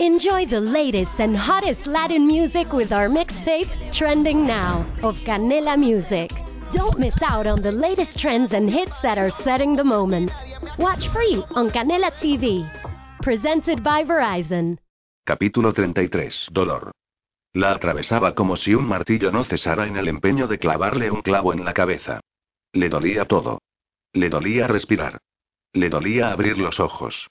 Enjoy the latest and hottest Latin music with our mixtape, Trending Now, of Canela Music. Don't miss out on the latest trends and hits that are setting the moment. Watch free on Canela TV. Presented by Verizon. Capítulo 33. Dolor. La atravesaba como si un martillo no cesara en el empeño de clavarle un clavo en la cabeza. Le dolía todo. Le dolía respirar. Le dolía abrir los ojos.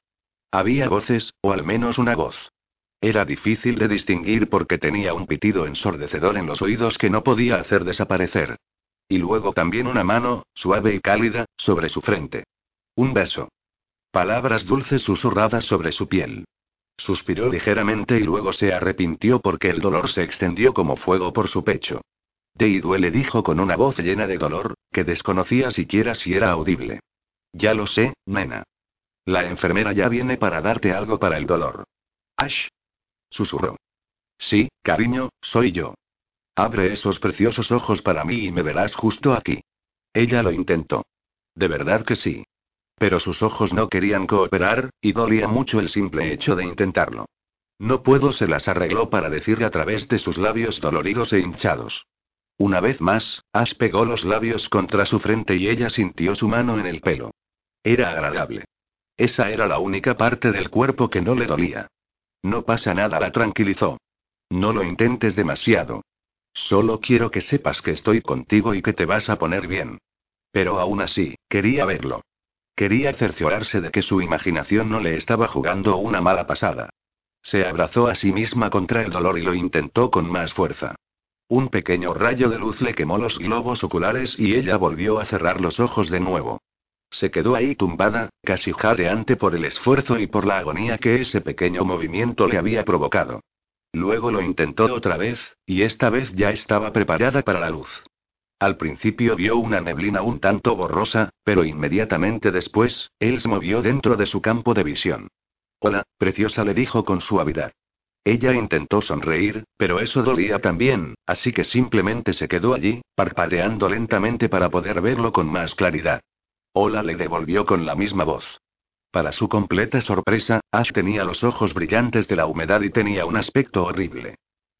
Había voces, o al menos una voz. Era difícil de distinguir porque tenía un pitido ensordecedor en los oídos que no podía hacer desaparecer. Y luego también una mano, suave y cálida, sobre su frente. Un beso. Palabras dulces susurradas sobre su piel. Suspiró ligeramente y luego se arrepintió porque el dolor se extendió como fuego por su pecho. Te duele, dijo con una voz llena de dolor, que desconocía siquiera si era audible. Ya lo sé, nena. La enfermera ya viene para darte algo para el dolor. Ash. Susurró. Sí, cariño, soy yo. Abre esos preciosos ojos para mí y me verás justo aquí. Ella lo intentó. De verdad que sí. Pero sus ojos no querían cooperar, y dolía mucho el simple hecho de intentarlo. No puedo, se las arregló para decirle a través de sus labios doloridos e hinchados. Una vez más, Ash pegó los labios contra su frente y ella sintió su mano en el pelo. Era agradable. Esa era la única parte del cuerpo que no le dolía. No pasa nada, la tranquilizó. No lo intentes demasiado. Solo quiero que sepas que estoy contigo y que te vas a poner bien. Pero aún así, quería verlo. Quería cerciorarse de que su imaginación no le estaba jugando una mala pasada. Se abrazó a sí misma contra el dolor y lo intentó con más fuerza. Un pequeño rayo de luz le quemó los globos oculares y ella volvió a cerrar los ojos de nuevo. Se quedó ahí tumbada, casi jadeante por el esfuerzo y por la agonía que ese pequeño movimiento le había provocado. Luego lo intentó otra vez, y esta vez ya estaba preparada para la luz. Al principio vio una neblina un tanto borrosa, pero inmediatamente después, él se movió dentro de su campo de visión. Hola, preciosa, le dijo con suavidad. Ella intentó sonreír, pero eso dolía también, así que simplemente se quedó allí, parpadeando lentamente para poder verlo con más claridad. Hola le devolvió con la misma voz. Para su completa sorpresa, Ash tenía los ojos brillantes de la humedad y tenía un aspecto horrible.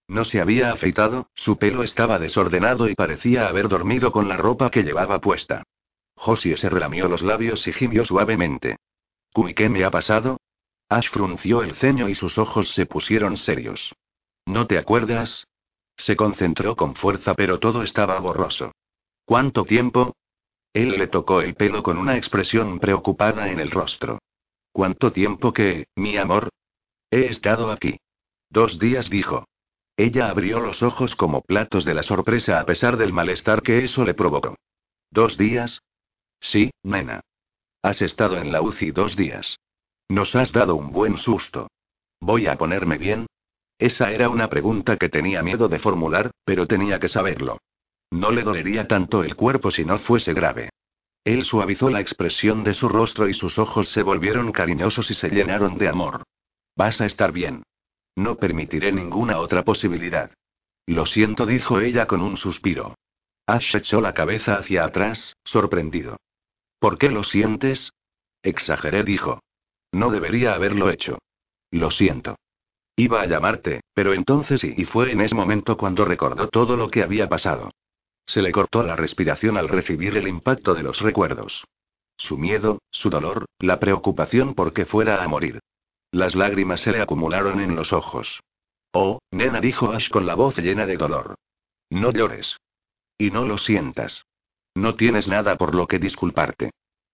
No se había afeitado, su pelo estaba desordenado y parecía haber dormido con la ropa que llevaba puesta. Josie se relamió los labios y gimió suavemente. ¿Y qué me ha pasado? Ash frunció el ceño y sus ojos se pusieron serios. ¿No te acuerdas? Se concentró con fuerza pero todo estaba borroso. ¿Cuánto tiempo? Él le tocó el pelo con una expresión preocupada en el rostro. ¿Cuánto tiempo que, mi amor? He estado aquí. Dos días dijo. Ella abrió los ojos como platos de la sorpresa a pesar del malestar que eso le provocó. ¿Dos días? Sí, nena. Has estado en la UCI dos días. Nos has dado un buen susto. ¿Voy a ponerme bien? Esa era una pregunta que tenía miedo de formular, pero tenía que saberlo. No le dolería tanto el cuerpo si no fuese grave. Él suavizó la expresión de su rostro y sus ojos se volvieron cariñosos y se llenaron de amor. Vas a estar bien. No permitiré ninguna otra posibilidad. Lo siento, dijo ella con un suspiro. Ash echó la cabeza hacia atrás, sorprendido. ¿Por qué lo sientes? Exageré, dijo. No debería haberlo hecho. Lo siento. Iba a llamarte, pero entonces sí, y fue en ese momento cuando recordó todo lo que había pasado. Se le cortó la respiración al recibir el impacto de los recuerdos. Su miedo, su dolor, la preocupación por que fuera a morir. Las lágrimas se le acumularon en los ojos. Oh, nena, dijo Ash con la voz llena de dolor. No llores. Y no lo sientas. No tienes nada por lo que disculparte.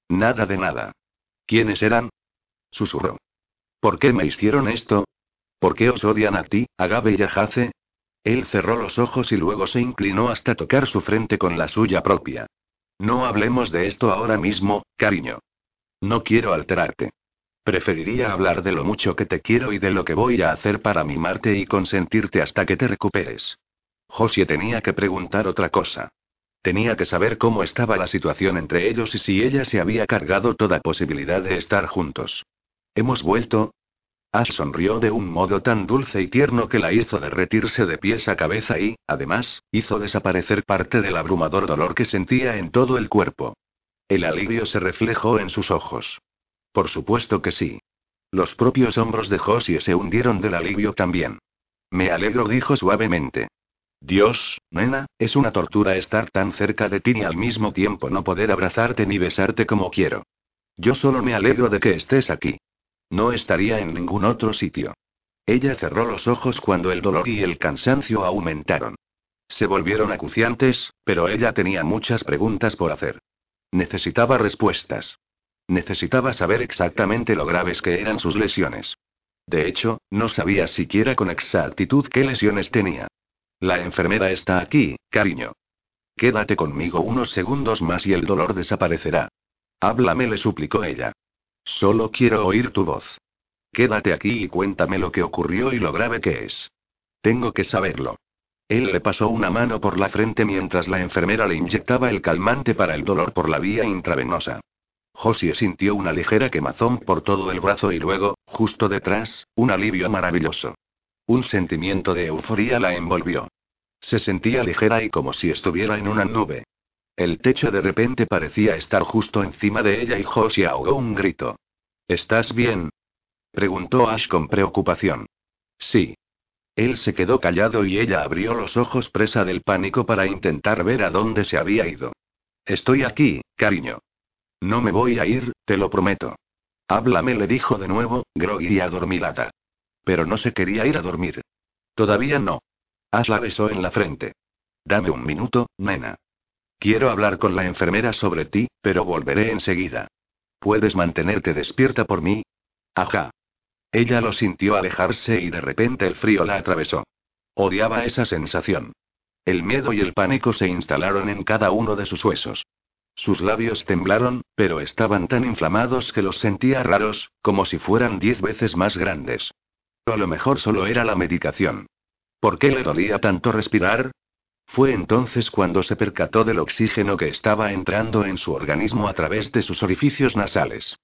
Nada de nada. ¿Quiénes eran? Susurró. ¿Por qué me hicieron esto? ¿Por qué os odian a ti, Gabe y a Jace? Él cerró los ojos y luego se inclinó hasta tocar su frente con la suya propia. No hablemos de esto ahora mismo, cariño. No quiero alterarte. Preferiría hablar de lo mucho que te quiero y de lo que voy a hacer para mimarte y consentirte hasta que te recuperes. Josie tenía que preguntar otra cosa. Tenía que saber cómo estaba la situación entre ellos y si ella se había cargado toda posibilidad de estar juntos. ¿Hemos vuelto? Ash sonrió de un modo tan dulce y tierno que la hizo derretirse de pies a cabeza y, además, hizo desaparecer parte del abrumador dolor que sentía en todo el cuerpo. El alivio se reflejó en sus ojos. Por supuesto que sí. Los propios hombros de Josie se hundieron del alivio también. Me alegro, dijo suavemente. Dios, nena, es una tortura estar tan cerca de ti y al mismo tiempo no poder abrazarte ni besarte como quiero. Yo solo me alegro de que estés aquí. No estaría en ningún otro sitio. Ella cerró los ojos cuando el dolor y el cansancio aumentaron. Se volvieron acuciantes, pero ella tenía muchas preguntas por hacer. Necesitaba respuestas. Necesitaba saber exactamente lo graves que eran sus lesiones. De hecho, no sabía siquiera con exactitud qué lesiones tenía. La enfermera está aquí, cariño. Quédate conmigo unos segundos más y el dolor desaparecerá. Háblame, le suplicó ella. Solo quiero oír tu voz. Quédate aquí y cuéntame lo que ocurrió y lo grave que es. Tengo que saberlo. Él le pasó una mano por la frente mientras la enfermera le inyectaba el calmante para el dolor por la vía intravenosa. Josie sintió una ligera quemazón por todo el brazo y luego, justo detrás, un alivio maravilloso. Un sentimiento de euforía la envolvió. Se sentía ligera y como si estuviera en una nube. El techo de repente parecía estar justo encima de ella y Josie ahogó un grito. ¿Estás bien? preguntó Ash con preocupación. Sí. Él se quedó callado y ella abrió los ojos presa del pánico para intentar ver a dónde se había ido. Estoy aquí, cariño. No me voy a ir, te lo prometo. Háblame, le dijo de nuevo, groggy y adormilada. Pero no se quería ir a dormir. Todavía no. Ash la besó en la frente. Dame un minuto, nena. Quiero hablar con la enfermera sobre ti, pero volveré enseguida. ¿Puedes mantenerte despierta por mí? Ajá. Ella lo sintió alejarse y de repente el frío la atravesó. Odiaba esa sensación. El miedo y el pánico se instalaron en cada uno de sus huesos. Sus labios temblaron, pero estaban tan inflamados que los sentía raros, como si fueran diez veces más grandes. A lo mejor solo era la medicación. ¿Por qué le dolía tanto respirar? Fue entonces cuando se percató del oxígeno que estaba entrando en su organismo a través de sus orificios nasales.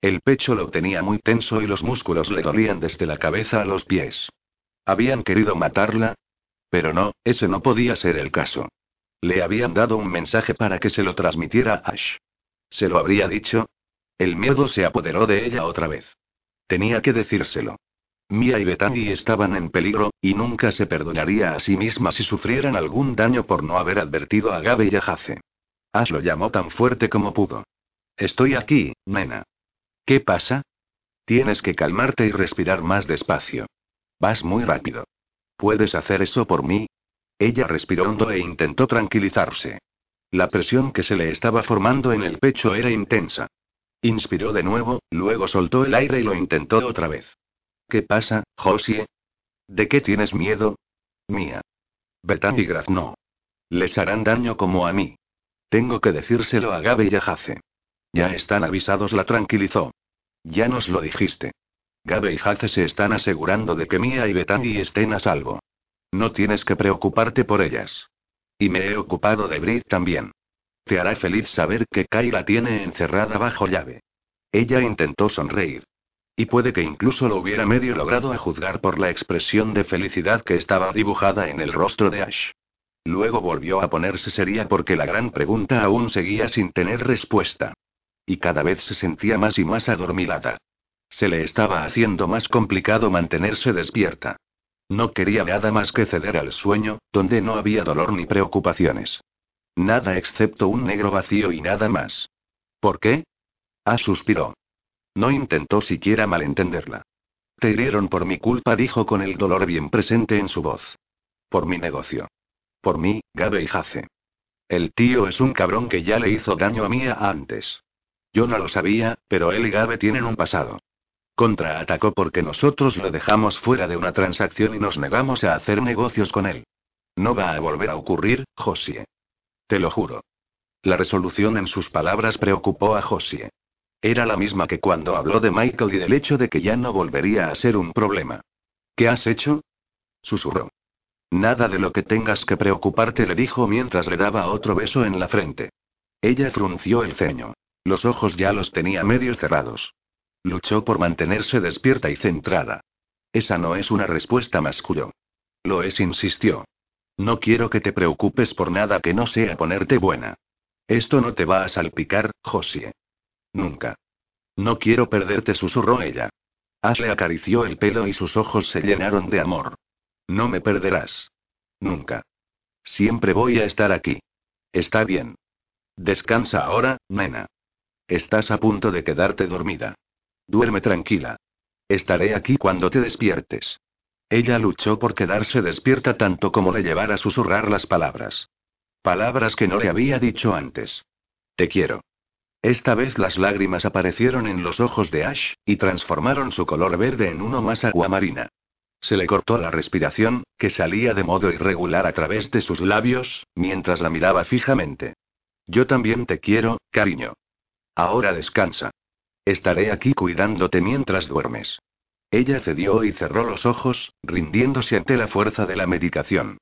El pecho lo tenía muy tenso y los músculos le dolían desde la cabeza a los pies. ¿Habían querido matarla? Pero no, ese no podía ser el caso. Le habían dado un mensaje para que se lo transmitiera a Ash. ¿Se lo habría dicho? El miedo se apoderó de ella otra vez. Tenía que decírselo. Mia y Bethany estaban en peligro, y nunca se perdonaría a sí misma si sufrieran algún daño por no haber advertido a Gabe y a Jace. Ash lo llamó tan fuerte como pudo. Estoy aquí, nena. ¿Qué pasa? Tienes que calmarte y respirar más despacio. Vas muy rápido. ¿Puedes hacer eso por mí? Ella respiró hondo e intentó tranquilizarse. La presión que se le estaba formando en el pecho era intensa. Inspiró de nuevo, luego soltó el aire y lo intentó otra vez. ¿Qué pasa, Josie? ¿De qué tienes miedo? Mía. Bethany y Graf no. Les harán daño como a mí. Tengo que decírselo a Gabe y a Jace. Ya están avisados, la tranquilizó. Ya nos lo dijiste. Gabe y Jace se están asegurando de que Mia y Bethany estén a salvo. No tienes que preocuparte por ellas. Y me he ocupado de Brit también. Te hará feliz saber que Kai la tiene encerrada bajo llave. Ella intentó sonreír. Y puede que incluso lo hubiera medio logrado a juzgar por la expresión de felicidad que estaba dibujada en el rostro de Ash. Luego volvió a ponerse seria porque la gran pregunta aún seguía sin tener respuesta. Y cada vez se sentía más y más adormilada. Se le estaba haciendo más complicado mantenerse despierta. No quería nada más que ceder al sueño, donde no había dolor ni preocupaciones. Nada excepto un negro vacío y nada más. ¿Por qué? Ah, suspiró. No intentó siquiera malentenderla. Te hirieron por mi culpa, dijo con el dolor bien presente en su voz. Por mi negocio. Por mí, Gabe y Jace. El tío es un cabrón que ya le hizo daño a Mía antes. Yo no lo sabía, pero él y Gabe tienen un pasado. Contraatacó porque nosotros lo dejamos fuera de una transacción y nos negamos a hacer negocios con él. No va a volver a ocurrir, Josie. Te lo juro. La resolución en sus palabras preocupó a Josie. Era la misma que cuando habló de Michael y del hecho de que ya no volvería a ser un problema. ¿Qué has hecho? Susurró. Nada de lo que tengas que preocuparte, le dijo mientras le daba otro beso en la frente. Ella frunció el ceño. Los ojos ya los tenía medio cerrados. Luchó por mantenerse despierta y centrada. Esa no es una respuesta masculina. Lo es, insistió. No quiero que te preocupes por nada que no sea ponerte buena. Esto no te va a salpicar, Josie. Nunca. No quiero perderte, susurró ella. Ash le acarició el pelo y sus ojos se llenaron de amor. No me perderás. Nunca. Siempre voy a estar aquí. Está bien. Descansa ahora, nena. Estás a punto de quedarte dormida. Duerme tranquila. Estaré aquí cuando te despiertes. Ella luchó por quedarse despierta tanto como le llevara a susurrar las palabras. Palabras que no le había dicho antes. Te quiero. Esta vez las lágrimas aparecieron en los ojos de Ash, y transformaron su color verde en uno más aguamarina. Se le cortó la respiración, que salía de modo irregular a través de sus labios, mientras la miraba fijamente. Yo también te quiero, cariño. Ahora descansa. Estaré aquí cuidándote mientras duermes. Ella cedió y cerró los ojos, rindiéndose ante la fuerza de la medicación.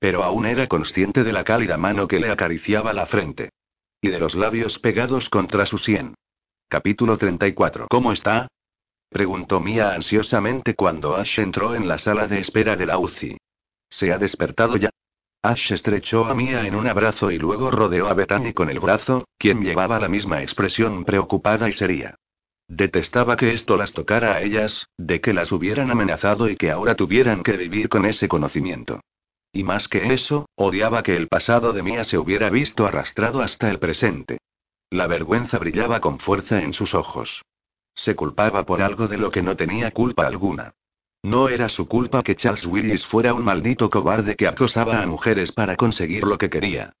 Pero aún era consciente de la cálida mano que le acariciaba la frente. Y de los labios pegados contra su sien. Capítulo 34. ¿Cómo está? Preguntó Mia ansiosamente cuando Ash entró en la sala de espera de la UCI. ¿Se ha despertado ya? Ash estrechó a Mia en un abrazo y luego rodeó a Bethany con el brazo, quien llevaba la misma expresión preocupada y seria. Detestaba que esto las tocara a ellas, de que las hubieran amenazado y que ahora tuvieran que vivir con ese conocimiento. Y más que eso, odiaba que el pasado de Mia se hubiera visto arrastrado hasta el presente. La vergüenza brillaba con fuerza en sus ojos. Se culpaba por algo de lo que no tenía culpa alguna. No era su culpa que Charles Willis fuera un maldito cobarde que acosaba a mujeres para conseguir lo que quería.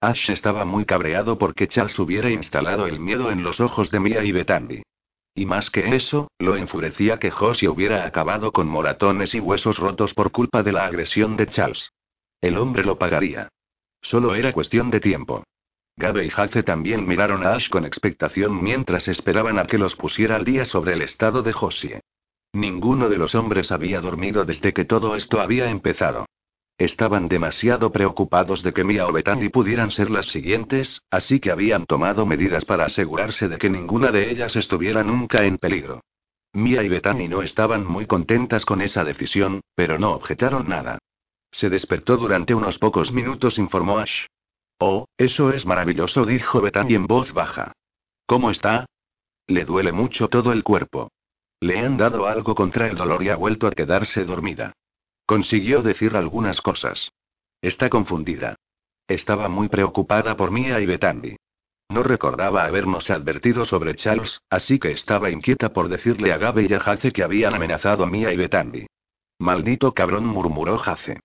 Ash estaba muy cabreado porque Charles hubiera instalado el miedo en los ojos de Mia y Bethany. Y más que eso, lo enfurecía que Josie hubiera acabado con moratones y huesos rotos por culpa de la agresión de Charles. El hombre lo pagaría. Solo era cuestión de tiempo. Gabe y Hace también miraron a Ash con expectación mientras esperaban a que los pusiera al día sobre el estado de Josie. Ninguno de los hombres había dormido desde que todo esto había empezado. Estaban demasiado preocupados de que Mia o Bethany pudieran ser las siguientes, así que habían tomado medidas para asegurarse de que ninguna de ellas estuviera nunca en peligro. Mia y Bethany no estaban muy contentas con esa decisión, pero no objetaron nada. Se despertó durante unos pocos minutos, informó Ash. Oh, eso es maravilloso, dijo Bethany en voz baja. ¿Cómo está? Le duele mucho todo el cuerpo. Le han dado algo contra el dolor y ha vuelto a quedarse dormida. Consiguió decir algunas cosas. Está confundida. Estaba muy preocupada por Mia y Bethany. No recordaba habernos advertido sobre Charles, así que estaba inquieta por decirle a Gabe y a Jace que habían amenazado a Mia y Bethany. Maldito cabrón, murmuró Jace.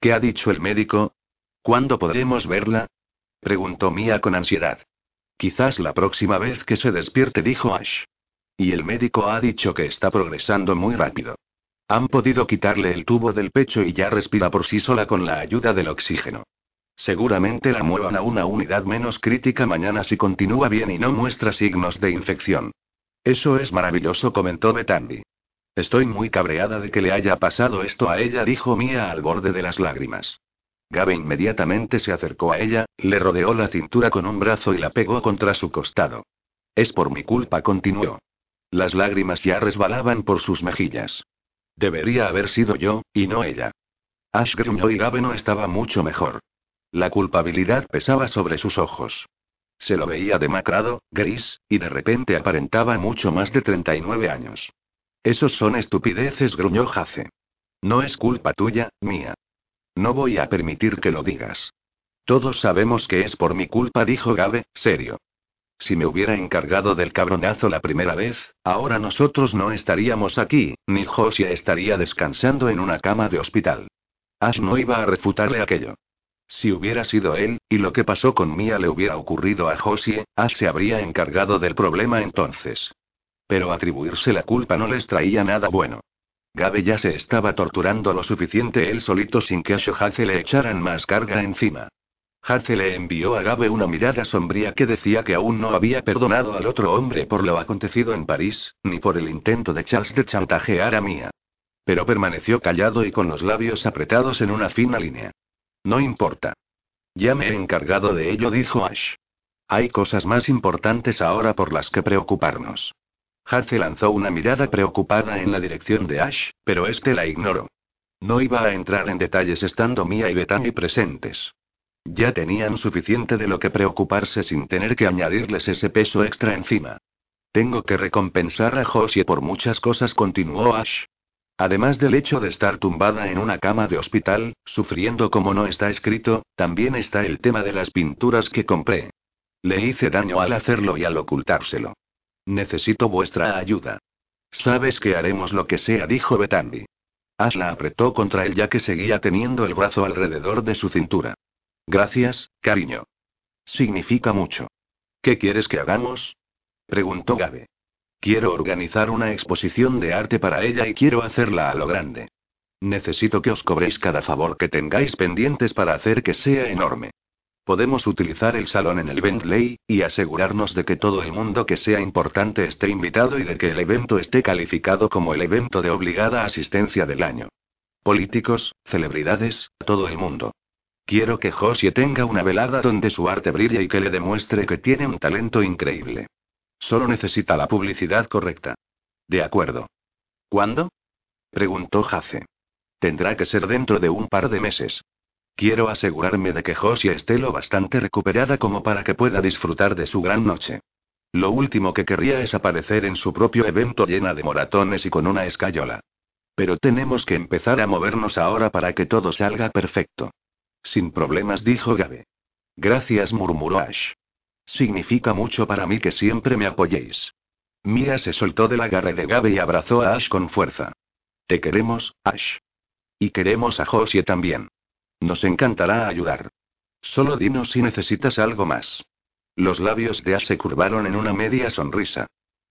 ¿Qué ha dicho el médico? ¿Cuándo podremos verla? preguntó Mia con ansiedad. Quizás la próxima vez que se despierte, dijo Ash. Y el médico ha dicho que está progresando muy rápido. Han podido quitarle el tubo del pecho y ya respira por sí sola con la ayuda del oxígeno. Seguramente la muevan a una unidad menos crítica mañana si continúa bien y no muestra signos de infección. Eso es maravilloso, comentó Betandi. Estoy muy cabreada de que le haya pasado esto a ella, dijo Mia al borde de las lágrimas. Gabe inmediatamente se acercó a ella, le rodeó la cintura con un brazo y la pegó contra su costado. Es por mi culpa, continuó. Las lágrimas ya resbalaban por sus mejillas. Debería haber sido yo, y no ella. Ash gruñó y Gabe no estaba mucho mejor. La culpabilidad pesaba sobre sus ojos. Se lo veía demacrado, gris, y de repente aparentaba mucho más de 39 años. Esos son estupideces, gruñó Jace. No es culpa tuya, mía. No voy a permitir que lo digas. Todos sabemos que es por mi culpa, dijo Gabe, serio. Si me hubiera encargado del cabronazo la primera vez, ahora nosotros no estaríamos aquí, ni Josia estaría descansando en una cama de hospital. Ash no iba a refutarle aquello. Si hubiera sido él, y lo que pasó con Mia le hubiera ocurrido a Josie, Ash se habría encargado del problema entonces. Pero atribuirse la culpa no les traía nada bueno. Gabe ya se estaba torturando lo suficiente él solito sin que a Shohaze le echaran más carga encima. Hace le envió a Gabe una mirada sombría que decía que aún no había perdonado al otro hombre por lo acontecido en París, ni por el intento de Charles de chantajear a Mia. Pero permaneció callado y con los labios apretados en una fina línea. No importa. Ya me he encargado de ello, dijo Ash. Hay cosas más importantes ahora por las que preocuparnos. Hace lanzó una mirada preocupada en la dirección de Ash, pero este la ignoró. No iba a entrar en detalles estando Mia y Bethany presentes. Ya tenían suficiente de lo que preocuparse sin tener que añadirles ese peso extra encima. Tengo que recompensar a Josie por muchas cosas, continuó Ash. Además del hecho de estar tumbada en una cama de hospital, sufriendo como no está escrito, también está el tema de las pinturas que compré. Le hice daño al hacerlo y al ocultárselo. Necesito vuestra ayuda. Sabes que haremos lo que sea, dijo Betandi. Ash la apretó contra él ya que seguía teniendo el brazo alrededor de su cintura. Gracias, cariño. Significa mucho. ¿Qué quieres que hagamos? preguntó Gabe. Quiero organizar una exposición de arte para ella y quiero hacerla a lo grande. Necesito que os cobréis cada favor que tengáis pendientes para hacer que sea enorme. Podemos utilizar el salón en el Bentley, y asegurarnos de que todo el mundo que sea importante esté invitado y de que el evento esté calificado como el evento de obligada asistencia del año. Políticos, celebridades, todo el mundo. Quiero que Josie tenga una velada donde su arte brille y que le demuestre que tiene un talento increíble. Solo necesita la publicidad correcta. De acuerdo. ¿Cuándo? preguntó Jace. Tendrá que ser dentro de un par de meses. Quiero asegurarme de que Josie esté lo bastante recuperada como para que pueda disfrutar de su gran noche. Lo último que querría es aparecer en su propio evento llena de moratones y con una escayola. Pero tenemos que empezar a movernos ahora para que todo salga perfecto. Sin problemas, dijo Gabe. Gracias, murmuró Ash. Significa mucho para mí que siempre me apoyéis. Mia se soltó del agarre de Gabe y abrazó a Ash con fuerza. Te queremos, Ash. Y queremos a Josie también. Nos encantará ayudar. Solo dinos si necesitas algo más. Los labios de Ash se curvaron en una media sonrisa.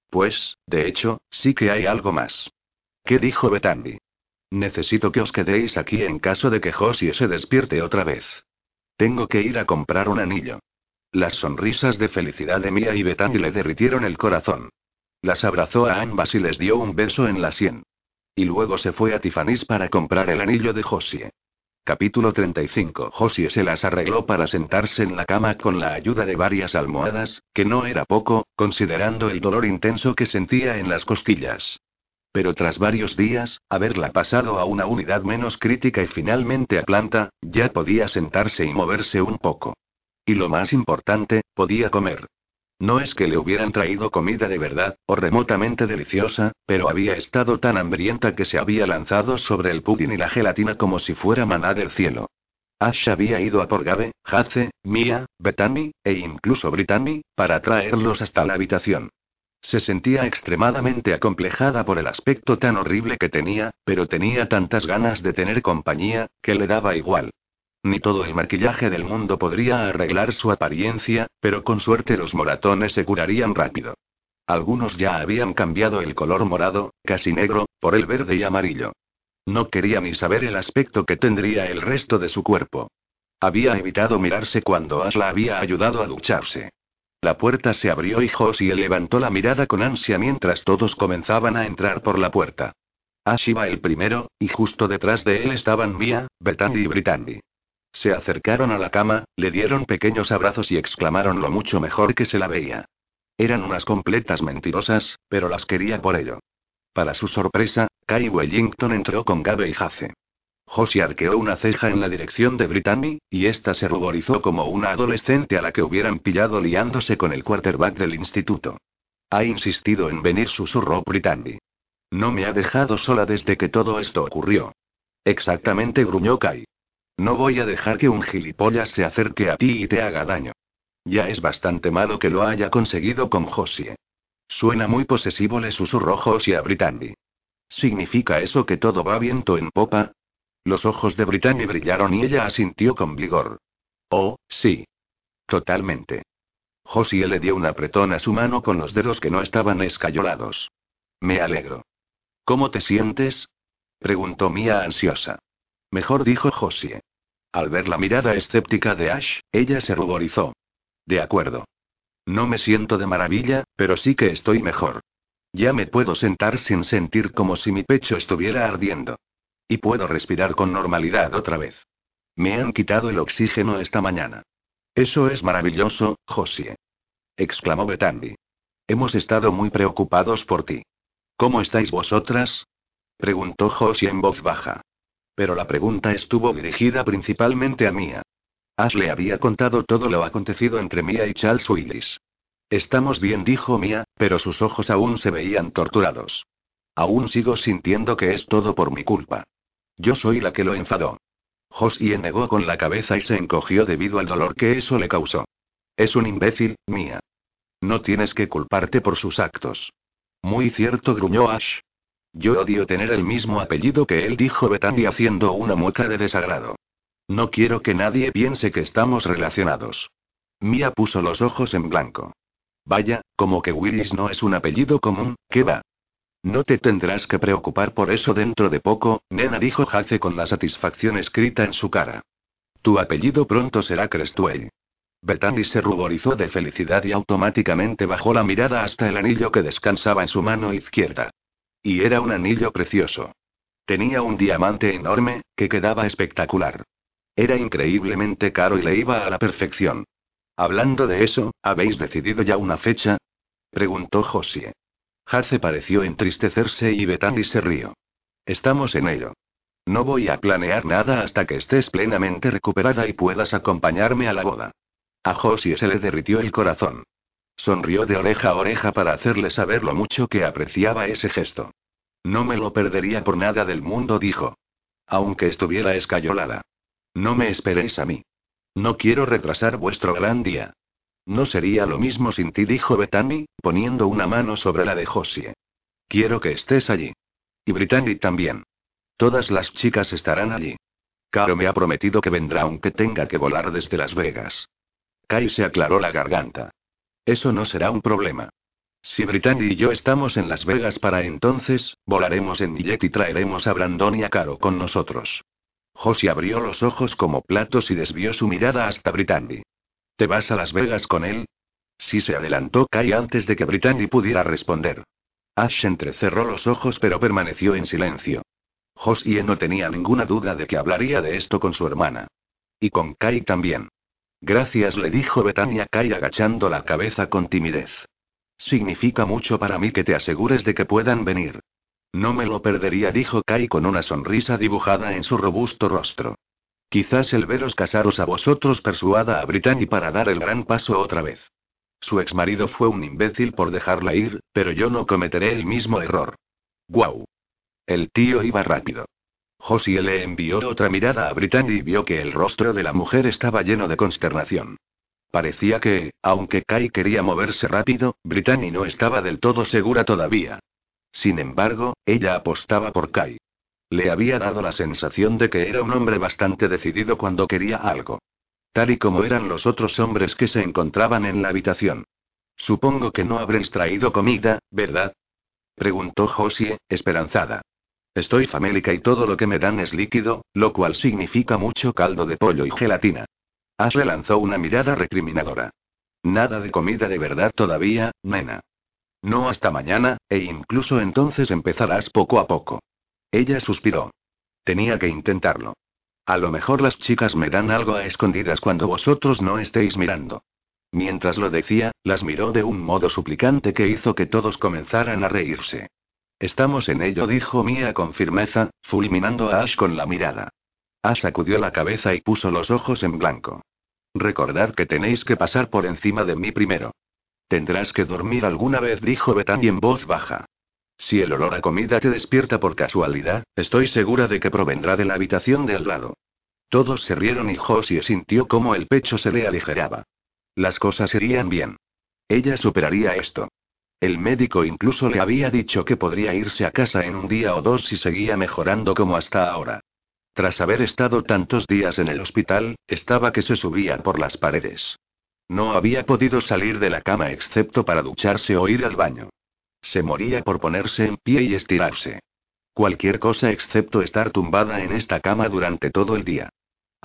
Pues, de hecho, sí que hay algo más. ¿Qué dijo Betandi? Necesito que os quedéis aquí en caso de que Josie se despierte otra vez. Tengo que ir a comprar un anillo. Las sonrisas de felicidad de Mia y Betani le derritieron el corazón. Las abrazó a ambas y les dio un beso en la sien. Y luego se fue a Tiffany's para comprar el anillo de Josie. Capítulo 35. Josie se las arregló para sentarse en la cama con la ayuda de varias almohadas, que no era poco, considerando el dolor intenso que sentía en las costillas. Pero tras varios días, haberla pasado a una unidad menos crítica y finalmente a planta, ya podía sentarse y moverse un poco. Y lo más importante, podía comer. No es que le hubieran traído comida de verdad, o remotamente deliciosa, pero había estado tan hambrienta que se había lanzado sobre el pudding y la gelatina como si fuera maná del cielo. Ash había ido a por Gabe, Hace, Mia, Bethany, e incluso Brittany, para traerlos hasta la habitación. Se sentía extremadamente acomplejada por el aspecto tan horrible que tenía, pero tenía tantas ganas de tener compañía, que le daba igual. Ni todo el maquillaje del mundo podría arreglar su apariencia, pero con suerte los moratones se curarían rápido. Algunos ya habían cambiado el color morado, casi negro, por el verde y amarillo. No quería ni saber el aspecto que tendría el resto de su cuerpo. Había evitado mirarse cuando Ash la había ayudado a ducharse. La puerta se abrió y Josie levantó la mirada con ansia mientras todos comenzaban a entrar por la puerta. Ash iba el primero, y justo detrás de él estaban Mia, Bethany y Brittany. Se acercaron a la cama, le dieron pequeños abrazos y exclamaron lo mucho mejor que se la veía. Eran unas completas mentirosas, pero las quería por ello. Para su sorpresa, Kai Wellington entró con Gabe y Jace. Josie arqueó una ceja en la dirección de Brittany, y ésta se ruborizó como una adolescente a la que hubieran pillado liándose con el quarterback del instituto. Ha insistido en venir, susurró Brittany. No me ha dejado sola desde que todo esto ocurrió. Exactamente, gruñó Kai. No voy a dejar que un gilipollas se acerque a ti y te haga daño. Ya es bastante malo que lo haya conseguido con Josie. Suena muy posesivo, le susurró Josie a Brittany. ¿Significa eso que todo va viento en popa? Los ojos de Brittany brillaron y ella asintió con vigor. Oh, sí. Totalmente. Josie le dio un apretón a su mano con los dedos que no estaban escayolados. Me alegro. ¿Cómo te sientes? preguntó Mia ansiosa. Mejor dijo Josie. Al ver la mirada escéptica de Ash, ella se ruborizó. De acuerdo. No me siento de maravilla, pero sí que estoy mejor. Ya me puedo sentar sin sentir como si mi pecho estuviera ardiendo. Y puedo respirar con normalidad otra vez. Me han quitado el oxígeno esta mañana. Eso es maravilloso, Josie. exclamó Betandi. Hemos estado muy preocupados por ti. ¿Cómo estáis vosotras? preguntó Josie en voz baja. Pero la pregunta estuvo dirigida principalmente a Mia. Ash le había contado todo lo acontecido entre Mia y Charles Willis. Estamos bien, dijo Mia, pero sus ojos aún se veían torturados. Aún sigo sintiendo que es todo por mi culpa. Yo soy la que lo enfadó. Josie negó con la cabeza y se encogió debido al dolor que eso le causó. Es un imbécil, Mia. No tienes que culparte por sus actos. Muy cierto, gruñó Ash. Yo odio tener el mismo apellido que él, dijo Bethany haciendo una mueca de desagrado. No quiero que nadie piense que estamos relacionados. Mia puso los ojos en blanco. Vaya, como que Willis no es un apellido común, ¿qué va? No te tendrás que preocupar por eso dentro de poco, nena, dijo Jace con la satisfacción escrita en su cara. Tu apellido pronto será Crestwell. Bethany se ruborizó de felicidad y automáticamente bajó la mirada hasta el anillo que descansaba en su mano izquierda. Y era un anillo precioso. Tenía un diamante enorme, que quedaba espectacular. Era increíblemente caro y le iba a la perfección. Hablando de eso, ¿habéis decidido ya una fecha? preguntó Josie. Hace pareció entristecerse y Bethany se rió. Estamos en ello. No voy a planear nada hasta que estés plenamente recuperada y puedas acompañarme a la boda. A Josie se le derritió el corazón. Sonrió de oreja a oreja para hacerle saber lo mucho que apreciaba ese gesto. No me lo perdería por nada del mundo, dijo. Aunque estuviera escayolada. No me esperéis a mí. No quiero retrasar vuestro gran día. No sería lo mismo sin ti, dijo Bethany, poniendo una mano sobre la de Josie. Quiero que estés allí. Y Brittany también. Todas las chicas estarán allí. Caro me ha prometido que vendrá aunque tenga que volar desde Las Vegas. Kai se aclaró la garganta. Eso no será un problema. Si Brittany y yo estamos en Las Vegas para entonces, volaremos en jet y traeremos a Brandon y a Caro con nosotros. Josie abrió los ojos como platos y desvió su mirada hasta Brittany. ¿Te vas a Las Vegas con él? Sí se adelantó Kai antes de que Brittany pudiera responder. Ash entrecerró los ojos pero permaneció en silencio. Josie no tenía ninguna duda de que hablaría de esto con su hermana. Y con Kai también. Gracias, le dijo Betania Kai agachando la cabeza con timidez. Significa mucho para mí que te asegures de que puedan venir. No me lo perdería, dijo Kai con una sonrisa dibujada en su robusto rostro. Quizás el veros casaros a vosotros persuada a Brittany para dar el gran paso otra vez. Su exmarido fue un imbécil por dejarla ir, pero yo no cometeré el mismo error. ¡Guau! El tío iba rápido. Josie le envió otra mirada a Brittany y vio que el rostro de la mujer estaba lleno de consternación. Parecía que, aunque Kai quería moverse rápido, Brittany no estaba del todo segura todavía. Sin embargo, ella apostaba por Kai. Le había dado la sensación de que era un hombre bastante decidido cuando quería algo. Tal y como eran los otros hombres que se encontraban en la habitación. Supongo que no habréis traído comida, ¿verdad? Preguntó Josie, esperanzada. Estoy famélica y todo lo que me dan es líquido, lo cual significa mucho caldo de pollo y gelatina. Ash lanzó una mirada recriminadora. Nada de comida de verdad todavía, nena. No hasta mañana, e incluso entonces empezarás poco a poco. Ella suspiró. Tenía que intentarlo. A lo mejor las chicas me dan algo a escondidas cuando vosotros no estéis mirando. Mientras lo decía, las miró de un modo suplicante que hizo que todos comenzaran a reírse. Estamos en ello, dijo Mia con firmeza, fulminando a Ash con la mirada. Ash sacudió la cabeza y puso los ojos en blanco. Recordad que tenéis que pasar por encima de mí primero. Tendrás que dormir alguna vez, dijo Bethany en voz baja. Si el olor a comida te despierta por casualidad, estoy segura de que provendrá de la habitación de al lado. Todos se rieron y Josie sintió cómo el pecho se le aligeraba. Las cosas irían bien. Ella superaría esto. El médico incluso le había dicho que podría irse a casa en un día o dos si seguía mejorando como hasta ahora. Tras haber estado tantos días en el hospital, estaba que se subía por las paredes. No había podido salir de la cama excepto para ducharse o ir al baño. Se moría por ponerse en pie y estirarse. Cualquier cosa excepto estar tumbada en esta cama durante todo el día.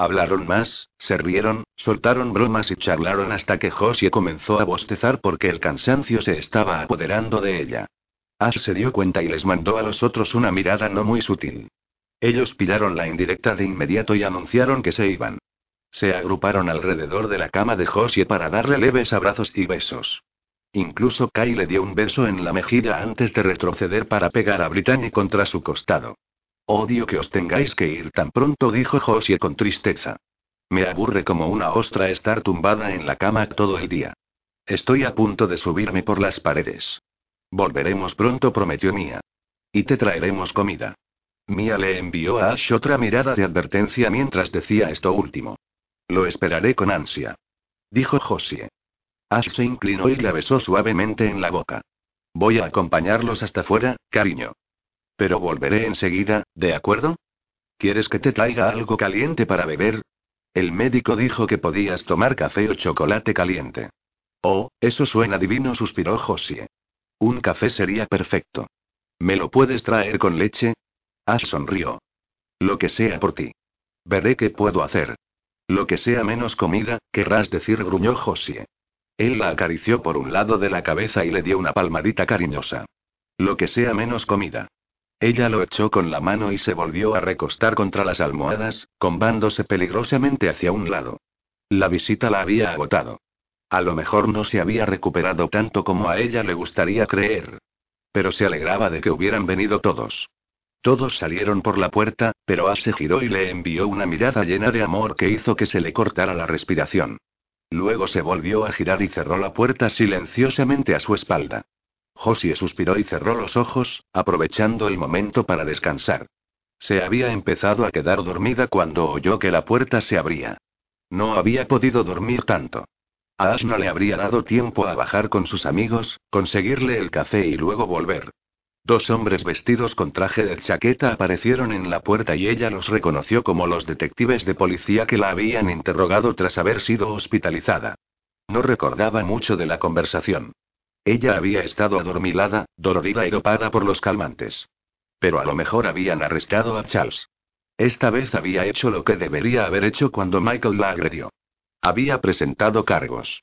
Hablaron más, se rieron, soltaron bromas y charlaron hasta que Josie comenzó a bostezar porque el cansancio se estaba apoderando de ella. Ash se dio cuenta y les mandó a los otros una mirada no muy sutil. Ellos pillaron la indirecta de inmediato y anunciaron que se iban. Se agruparon alrededor de la cama de Josie para darle leves abrazos y besos. Incluso Kai le dio un beso en la mejilla antes de retroceder para pegar a Brittany contra su costado. Odio que os tengáis que ir tan pronto, dijo Josie con tristeza. Me aburre como una ostra estar tumbada en la cama todo el día. Estoy a punto de subirme por las paredes. Volveremos pronto, prometió Mia. Y te traeremos comida. Mia le envió a Ash otra mirada de advertencia mientras decía esto último. Lo esperaré con ansia. Dijo Josie. Ash se inclinó y la besó suavemente en la boca. Voy a acompañarlos hasta fuera, cariño. Pero volveré enseguida, ¿de acuerdo? ¿Quieres que te traiga algo caliente para beber? El médico dijo que podías tomar café o chocolate caliente. Oh, eso suena divino, suspiró Josie. Un café sería perfecto. ¿Me lo puedes traer con leche? Ash sonrió. Lo que sea por ti. Veré qué puedo hacer. Lo que sea menos comida, querrás decir, gruñó Josie. Él la acarició por un lado de la cabeza y le dio una palmadita cariñosa. Lo que sea menos comida. Ella lo echó con la mano y se volvió a recostar contra las almohadas, combándose peligrosamente hacia un lado. La visita la había agotado. A lo mejor no se había recuperado tanto como a ella le gustaría creer. Pero se alegraba de que hubieran venido todos. Todos salieron por la puerta, pero Ash se giró y le envió una mirada llena de amor que hizo que se le cortara la respiración. Luego se volvió a girar y cerró la puerta silenciosamente a su espalda. Josie suspiró y cerró los ojos, aprovechando el momento para descansar. Se había empezado a quedar dormida cuando oyó que la puerta se abría. No había podido dormir tanto. A Ash no le habría dado tiempo a bajar con sus amigos, conseguirle el café y luego volver. Dos hombres vestidos con traje de chaqueta aparecieron en la puerta y ella los reconoció como los detectives de policía que la habían interrogado tras haber sido hospitalizada. No recordaba mucho de la conversación. Ella había estado adormilada, dolorida y dopada por los calmantes. Pero a lo mejor habían arrestado a Charles. Esta vez había hecho lo que debería haber hecho cuando Michael la agredió. Había presentado cargos.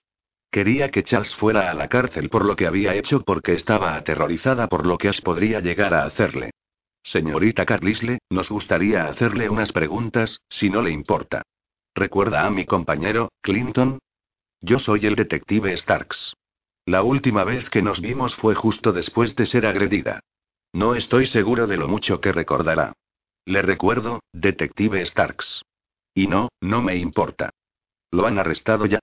Quería que Charles fuera a la cárcel por lo que había hecho porque estaba aterrorizada por lo que Ash podría llegar a hacerle. Señorita Carlisle, nos gustaría hacerle unas preguntas, si no le importa. ¿Recuerda a mi compañero, Clinton? Yo soy el detective Starks. La última vez que nos vimos fue justo después de ser agredida. No estoy seguro de lo mucho que recordará. Le recuerdo, detective Starks. Y no, no me importa. ¿Lo han arrestado ya?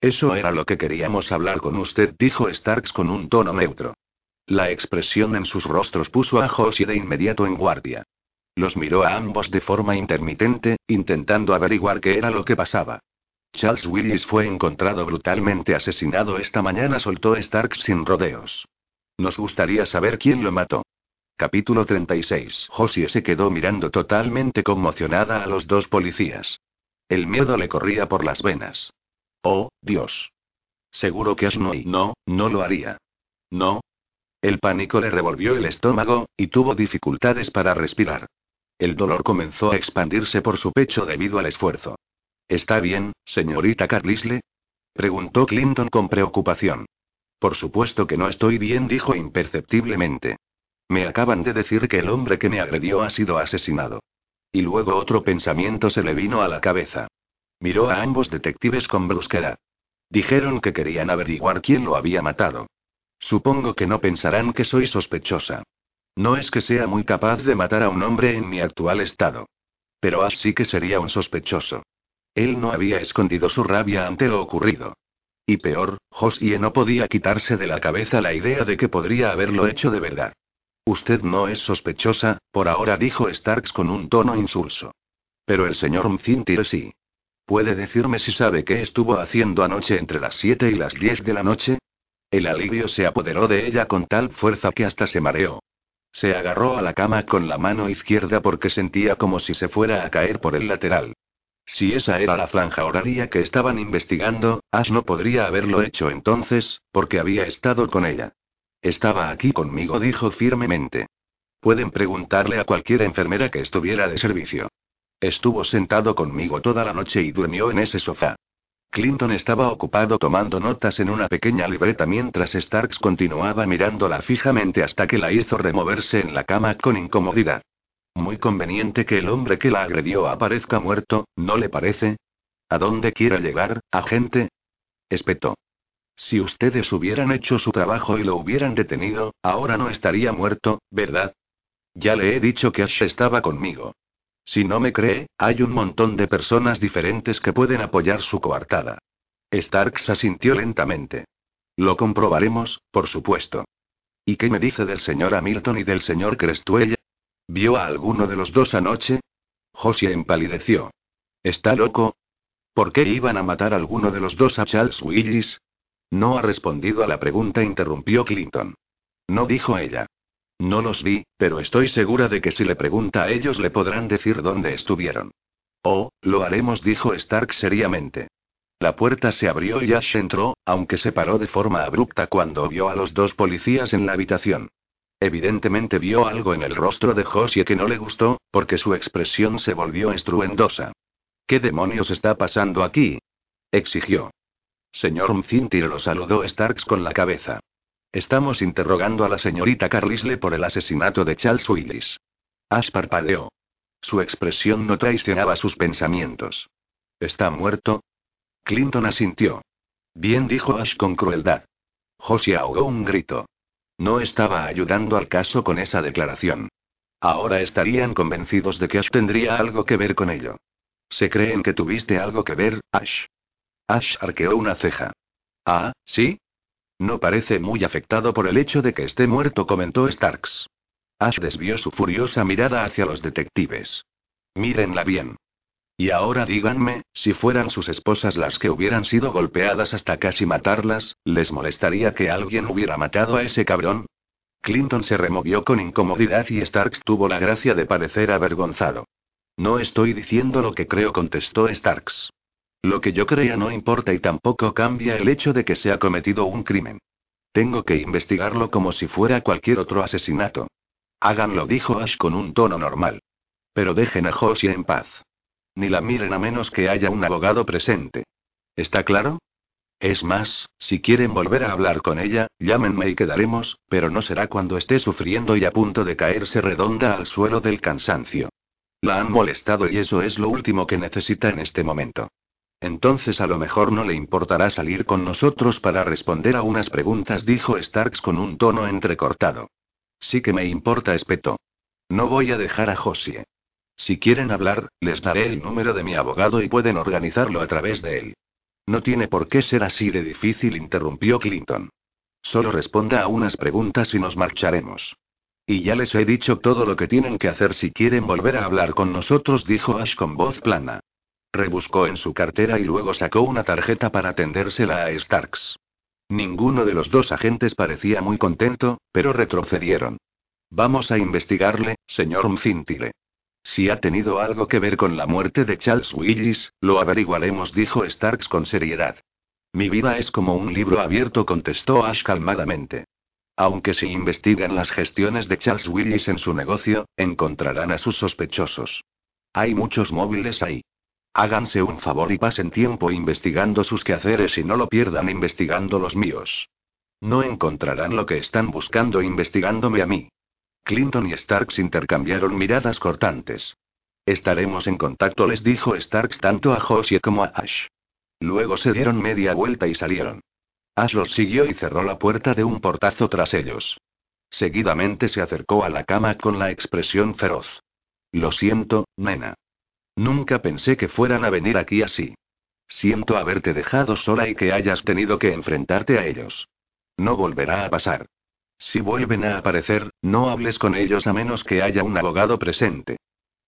Eso era lo que queríamos hablar con usted, dijo Starks con un tono neutro. La expresión en sus rostros puso a Josie de inmediato en guardia. Los miró a ambos de forma intermitente, intentando averiguar qué era lo que pasaba. Charles Willis fue encontrado brutalmente asesinado esta mañana, soltó Starks sin rodeos. Nos gustaría saber quién lo mató. Capítulo 36. Josie se quedó mirando totalmente conmocionada a los dos policías. El miedo le corría por las venas. Oh, Dios. Seguro que Asno y no, no lo haría. No. El pánico le revolvió el estómago, y tuvo dificultades para respirar. El dolor comenzó a expandirse por su pecho debido al esfuerzo. ¿Está bien, señorita Carlisle? preguntó Clinton con preocupación. Por supuesto que no estoy bien, dijo imperceptiblemente. Me acaban de decir que el hombre que me agredió ha sido asesinado. Y luego otro pensamiento se le vino a la cabeza. Miró a ambos detectives con brusquedad. Dijeron que querían averiguar quién lo había matado. Supongo que no pensarán que soy sospechosa. No es que sea muy capaz de matar a un hombre en mi actual estado. Pero así que sería un sospechoso. Él no había escondido su rabia ante lo ocurrido. Y peor, Josie no podía quitarse de la cabeza la idea de que podría haberlo hecho de verdad. Usted no es sospechosa, por ahora dijo Starks con un tono insulso. Pero el señor Mcintyre sí. ¿Puede decirme si sabe qué estuvo haciendo anoche entre las 7 y las 10 de la noche? El alivio se apoderó de ella con tal fuerza que hasta se mareó. Se agarró a la cama con la mano izquierda porque sentía como si se fuera a caer por el lateral. Si esa era la franja horaria que estaban investigando, Ash no podría haberlo hecho entonces, porque había estado con ella. Estaba aquí conmigo, dijo firmemente. Pueden preguntarle a cualquier enfermera que estuviera de servicio. Estuvo sentado conmigo toda la noche y durmió en ese sofá. Clinton estaba ocupado tomando notas en una pequeña libreta mientras Starks continuaba mirándola fijamente hasta que la hizo removerse en la cama con incomodidad. Muy conveniente que el hombre que la agredió aparezca muerto, ¿no le parece? ¿A dónde quiere llegar, agente? Espetó. Si ustedes hubieran hecho su trabajo y lo hubieran detenido, ahora no estaría muerto, ¿verdad? Ya le he dicho que Ash estaba conmigo. Si no me cree, hay un montón de personas diferentes que pueden apoyar su coartada. Starks asintió lentamente. Lo comprobaremos, por supuesto. ¿Y qué me dice del señor Hamilton y del señor Crestuella? ¿Vio a alguno de los dos anoche? Josia empalideció. ¿Está loco? ¿Por qué iban a matar a alguno de los dos a Charles Willis? No ha respondido a la pregunta, interrumpió Clinton. No dijo ella. No los vi, pero estoy segura de que si le pregunta a ellos le podrán decir dónde estuvieron. Oh, lo haremos, dijo Stark seriamente. La puerta se abrió y Ash entró, aunque se paró de forma abrupta cuando vio a los dos policías en la habitación. Evidentemente vio algo en el rostro de Josie que no le gustó, porque su expresión se volvió estruendosa. ¿Qué demonios está pasando aquí? exigió. Señor Mcintyre lo saludó Starks con la cabeza. Estamos interrogando a la señorita Carlisle por el asesinato de Charles Willis. Ash parpadeó. Su expresión no traicionaba sus pensamientos. ¿Está muerto? Clinton asintió. Bien dijo Ash con crueldad. Josie ahogó un grito. No estaba ayudando al caso con esa declaración. Ahora estarían convencidos de que Ash tendría algo que ver con ello. ¿Se creen que tuviste algo que ver, Ash? Ash arqueó una ceja. Ah, ¿sí? No parece muy afectado por el hecho de que esté muerto, comentó Starks. Ash desvió su furiosa mirada hacia los detectives. Mírenla bien. Y ahora díganme, si fueran sus esposas las que hubieran sido golpeadas hasta casi matarlas, ¿les molestaría que alguien hubiera matado a ese cabrón? Clinton se removió con incomodidad y Starks tuvo la gracia de parecer avergonzado. No estoy diciendo lo que creo, contestó Starks. Lo que yo crea no importa y tampoco cambia el hecho de que se ha cometido un crimen. Tengo que investigarlo como si fuera cualquier otro asesinato. Háganlo, dijo Ash con un tono normal. Pero dejen a Josie en paz. Ni la miren a menos que haya un abogado presente. ¿Está claro? Es más, si quieren volver a hablar con ella, llámenme y quedaremos, pero no será cuando esté sufriendo y a punto de caerse redonda al suelo del cansancio. La han molestado y eso es lo último que necesita en este momento. Entonces a lo mejor no le importará salir con nosotros para responder a unas preguntas, dijo Starks con un tono entrecortado. Sí que me importa, espetó. No voy a dejar a Josie. Si quieren hablar, les daré el número de mi abogado y pueden organizarlo a través de él. No tiene por qué ser así de difícil, interrumpió Clinton. Solo responda a unas preguntas y nos marcharemos. Y ya les he dicho todo lo que tienen que hacer si quieren volver a hablar con nosotros, dijo Ash con voz plana. Rebuscó en su cartera y luego sacó una tarjeta para tendérsela a Starks. Ninguno de los dos agentes parecía muy contento, pero retrocedieron. Vamos a investigarle, señor Mcintile. Si ha tenido algo que ver con la muerte de Charles Willis, lo averiguaremos, dijo Starks con seriedad. Mi vida es como un libro abierto, contestó Ash calmadamente. Aunque si investigan las gestiones de Charles Willis en su negocio, encontrarán a sus sospechosos. Hay muchos móviles ahí. Háganse un favor y pasen tiempo investigando sus quehaceres y no lo pierdan investigando los míos. No encontrarán lo que están buscando investigándome a mí. Clinton y Starks intercambiaron miradas cortantes. Estaremos en contacto, les dijo Starks tanto a Josie como a Ash. Luego se dieron media vuelta y salieron. Ash los siguió y cerró la puerta de un portazo tras ellos. Seguidamente se acercó a la cama con la expresión feroz. Lo siento, nena. Nunca pensé que fueran a venir aquí así. Siento haberte dejado sola y que hayas tenido que enfrentarte a ellos. No volverá a pasar. Si vuelven a aparecer, no hables con ellos a menos que haya un abogado presente.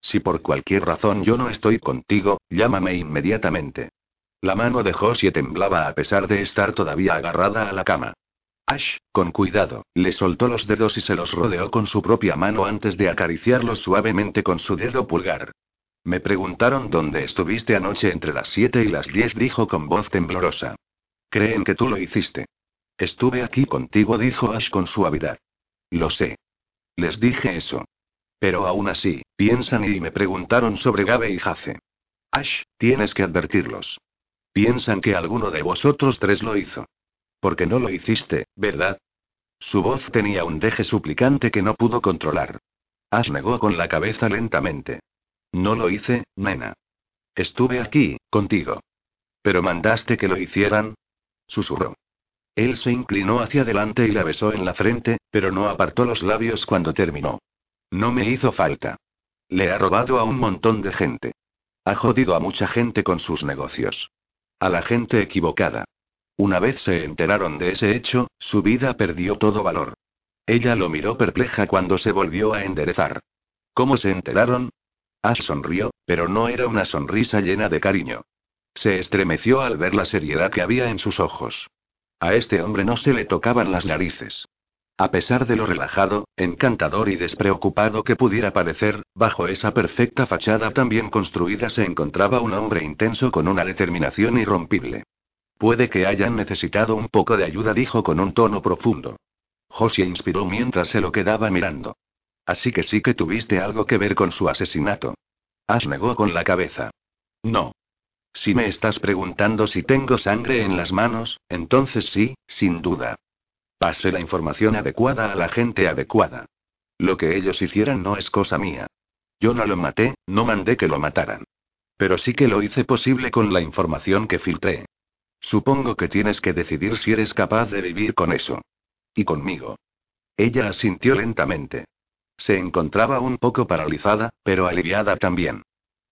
Si por cualquier razón yo no estoy contigo, llámame inmediatamente. La mano de Josie temblaba a pesar de estar todavía agarrada a la cama. Ash, con cuidado, le soltó los dedos y se los rodeó con su propia mano antes de acariciarlos suavemente con su dedo pulgar. Me preguntaron dónde estuviste anoche entre las 7 y las 10, dijo con voz temblorosa. Creen que tú lo hiciste. Estuve aquí contigo, dijo Ash con suavidad. Lo sé. Les dije eso. Pero aún así, piensan y me preguntaron sobre Gabe y Jace. Ash, tienes que advertirlos. Piensan que alguno de vosotros tres lo hizo. Porque no lo hiciste, ¿verdad? Su voz tenía un deje suplicante que no pudo controlar. Ash negó con la cabeza lentamente. No lo hice, nena. Estuve aquí, contigo. ¿Pero mandaste que lo hicieran? Susurró. Él se inclinó hacia adelante y la besó en la frente, pero no apartó los labios cuando terminó. No me hizo falta. Le ha robado a un montón de gente. Ha jodido a mucha gente con sus negocios. A la gente equivocada. Una vez se enteraron de ese hecho, su vida perdió todo valor. Ella lo miró perpleja cuando se volvió a enderezar. ¿Cómo se enteraron? Ash sonrió, pero no era una sonrisa llena de cariño. Se estremeció al ver la seriedad que había en sus ojos. A este hombre no se le tocaban las narices. A pesar de lo relajado, encantador y despreocupado que pudiera parecer, bajo esa perfecta fachada tan bien construida se encontraba un hombre intenso con una determinación irrompible. Puede que hayan necesitado un poco de ayuda, dijo con un tono profundo. Josie inspiró mientras se lo quedaba mirando. Así que sí que tuviste algo que ver con su asesinato. Ash negó con la cabeza. No. Si me estás preguntando si tengo sangre en las manos, entonces sí, sin duda. Pasé la información adecuada a la gente adecuada. Lo que ellos hicieran no es cosa mía. Yo no lo maté, no mandé que lo mataran. Pero sí que lo hice posible con la información que filtré. Supongo que tienes que decidir si eres capaz de vivir con eso. Y conmigo. Ella asintió lentamente. Se encontraba un poco paralizada, pero aliviada también.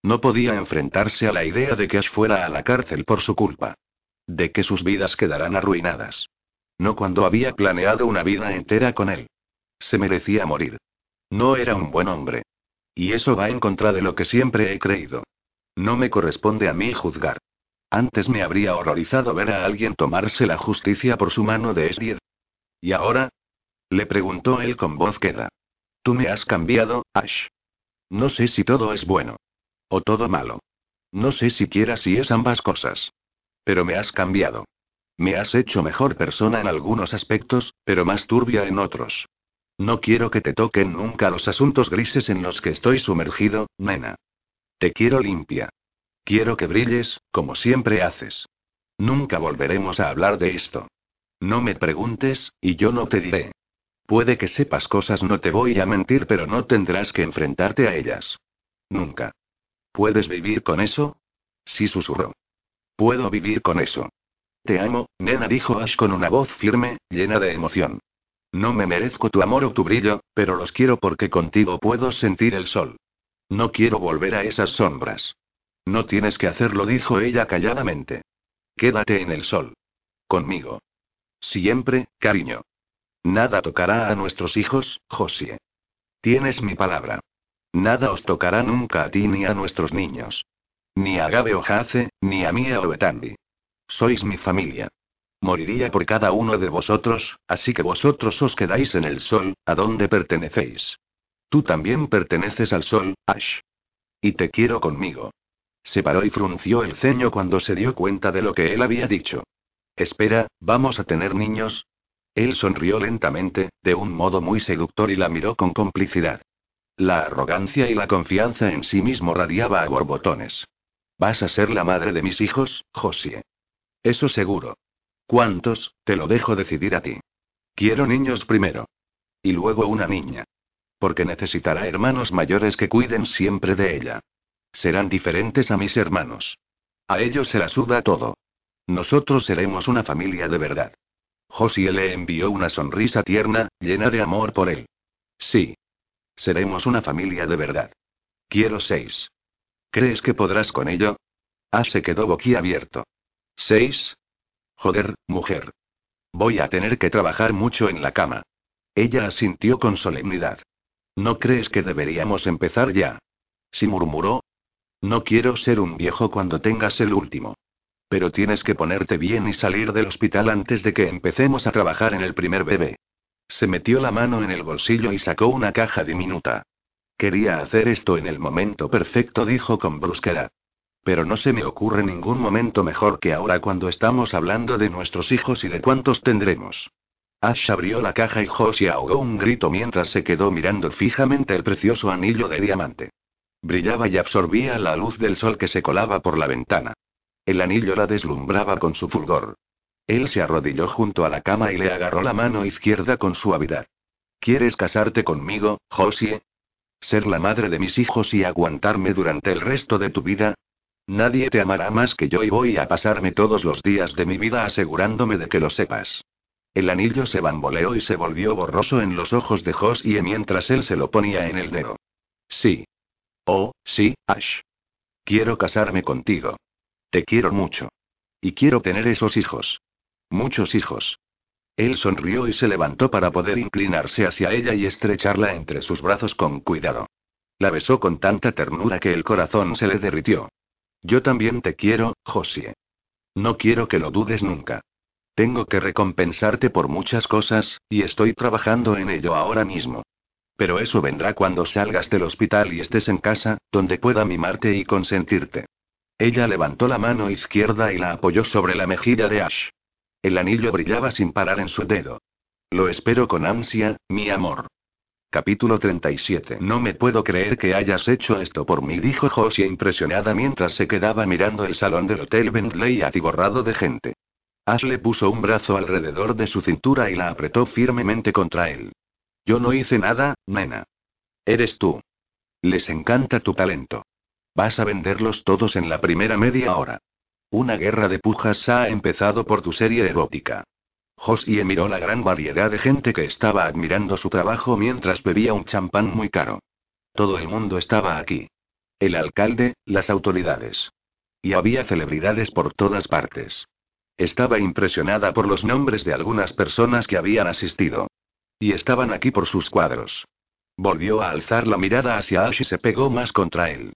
No podía enfrentarse a la idea de que Ash fuera a la cárcel por su culpa. De que sus vidas quedarán arruinadas. No cuando había planeado una vida entera con él. Se merecía morir. No era un buen hombre. Y eso va en contra de lo que siempre he creído. No me corresponde a mí juzgar. Antes me habría horrorizado ver a alguien tomarse la justicia por su mano de Esdied. ¿Y ahora? Le preguntó él con voz queda. Tú me has cambiado, Ash. No sé si todo es bueno. O todo malo. No sé siquiera si es ambas cosas. Pero me has cambiado. Me has hecho mejor persona en algunos aspectos, pero más turbia en otros. No quiero que te toquen nunca los asuntos grises en los que estoy sumergido, nena. Te quiero limpia. Quiero que brilles, como siempre haces. Nunca volveremos a hablar de esto. No me preguntes, y yo no te diré. Puede que sepas cosas, no te voy a mentir, pero no tendrás que enfrentarte a ellas. Nunca. ¿Puedes vivir con eso? Sí susurró. Puedo vivir con eso. Te amo, nena, dijo Ash con una voz firme, llena de emoción. No me merezco tu amor o tu brillo, pero los quiero porque contigo puedo sentir el sol. No quiero volver a esas sombras. No tienes que hacerlo, dijo ella calladamente. Quédate en el sol. Conmigo. Siempre, cariño. Nada tocará a nuestros hijos, Josie. Tienes mi palabra. Nada os tocará nunca a ti ni a nuestros niños. Ni a Gabe o Jace, ni a Mia o. Sois mi familia. Moriría por cada uno de vosotros, así que vosotros os quedáis en el sol, a donde pertenecéis. Tú también perteneces al sol, Ash. Y te quiero conmigo. Se paró y frunció el ceño cuando se dio cuenta de lo que él había dicho. Espera, ¿vamos a tener niños? Él sonrió lentamente, de un modo muy seductor y la miró con complicidad. La arrogancia y la confianza en sí mismo radiaba a borbotones. Vas a ser la madre de mis hijos, Josie. Eso seguro. ¿Cuántos? Te lo dejo decidir a ti. Quiero niños primero. Y luego una niña. Porque necesitará hermanos mayores que cuiden siempre de ella. Serán diferentes a mis hermanos. A ellos se la suda todo. Nosotros seremos una familia de verdad. Josie le envió una sonrisa tierna, llena de amor por él. Sí. Seremos una familia de verdad. Quiero seis. ¿Crees que podrás con ello? Ah, se quedó boquiabierto. ¿Seis? Joder, mujer. Voy a tener que trabajar mucho en la cama. Ella asintió con solemnidad. ¿No crees que deberíamos empezar ya? Si murmuró, no quiero ser un viejo cuando tengas el último. Pero tienes que ponerte bien y salir del hospital antes de que empecemos a trabajar en el primer bebé. Se metió la mano en el bolsillo y sacó una caja diminuta. Quería hacer esto en el momento perfecto, dijo con brusquedad. Pero no se me ocurre ningún momento mejor que ahora cuando estamos hablando de nuestros hijos y de cuántos tendremos. Ash abrió la caja y Josie ahogó un grito mientras se quedó mirando fijamente el precioso anillo de diamante. Brillaba y absorbía la luz del sol que se colaba por la ventana. El anillo la deslumbraba con su fulgor. Él se arrodilló junto a la cama y le agarró la mano izquierda con suavidad. ¿Quieres casarte conmigo, Josie? ¿Ser la madre de mis hijos y aguantarme durante el resto de tu vida? Nadie te amará más que yo y voy a pasarme todos los días de mi vida asegurándome de que lo sepas. El anillo se bamboleó y se volvió borroso en los ojos de Josie mientras él se lo ponía en el dedo. Sí, Oh, sí, Ash. Quiero casarme contigo. Te quiero mucho. Y quiero tener esos hijos. Muchos hijos. Él sonrió y se levantó para poder inclinarse hacia ella y estrecharla entre sus brazos con cuidado. La besó con tanta ternura que el corazón se le derritió. Yo también te quiero, Josie. No quiero que lo dudes nunca. Tengo que recompensarte por muchas cosas, y estoy trabajando en ello ahora mismo. Pero eso vendrá cuando salgas del hospital y estés en casa, donde pueda mimarte y consentirte. Ella levantó la mano izquierda y la apoyó sobre la mejilla de Ash. El anillo brillaba sin parar en su dedo. Lo espero con ansia, mi amor. Capítulo 37 No me puedo creer que hayas hecho esto por mí, dijo Josie impresionada mientras se quedaba mirando el salón del Hotel Bentley atiborrado de gente. Ash le puso un brazo alrededor de su cintura y la apretó firmemente contra él. Yo no hice nada, nena. Eres tú. Les encanta tu talento. Vas a venderlos todos en la primera media hora. Una guerra de pujas ha empezado por tu serie erótica. Josie miró la gran variedad de gente que estaba admirando su trabajo mientras bebía un champán muy caro. Todo el mundo estaba aquí. El alcalde, las autoridades. Y había celebridades por todas partes. Estaba impresionada por los nombres de algunas personas que habían asistido. Y estaban aquí por sus cuadros. Volvió a alzar la mirada hacia Ash y se pegó más contra él.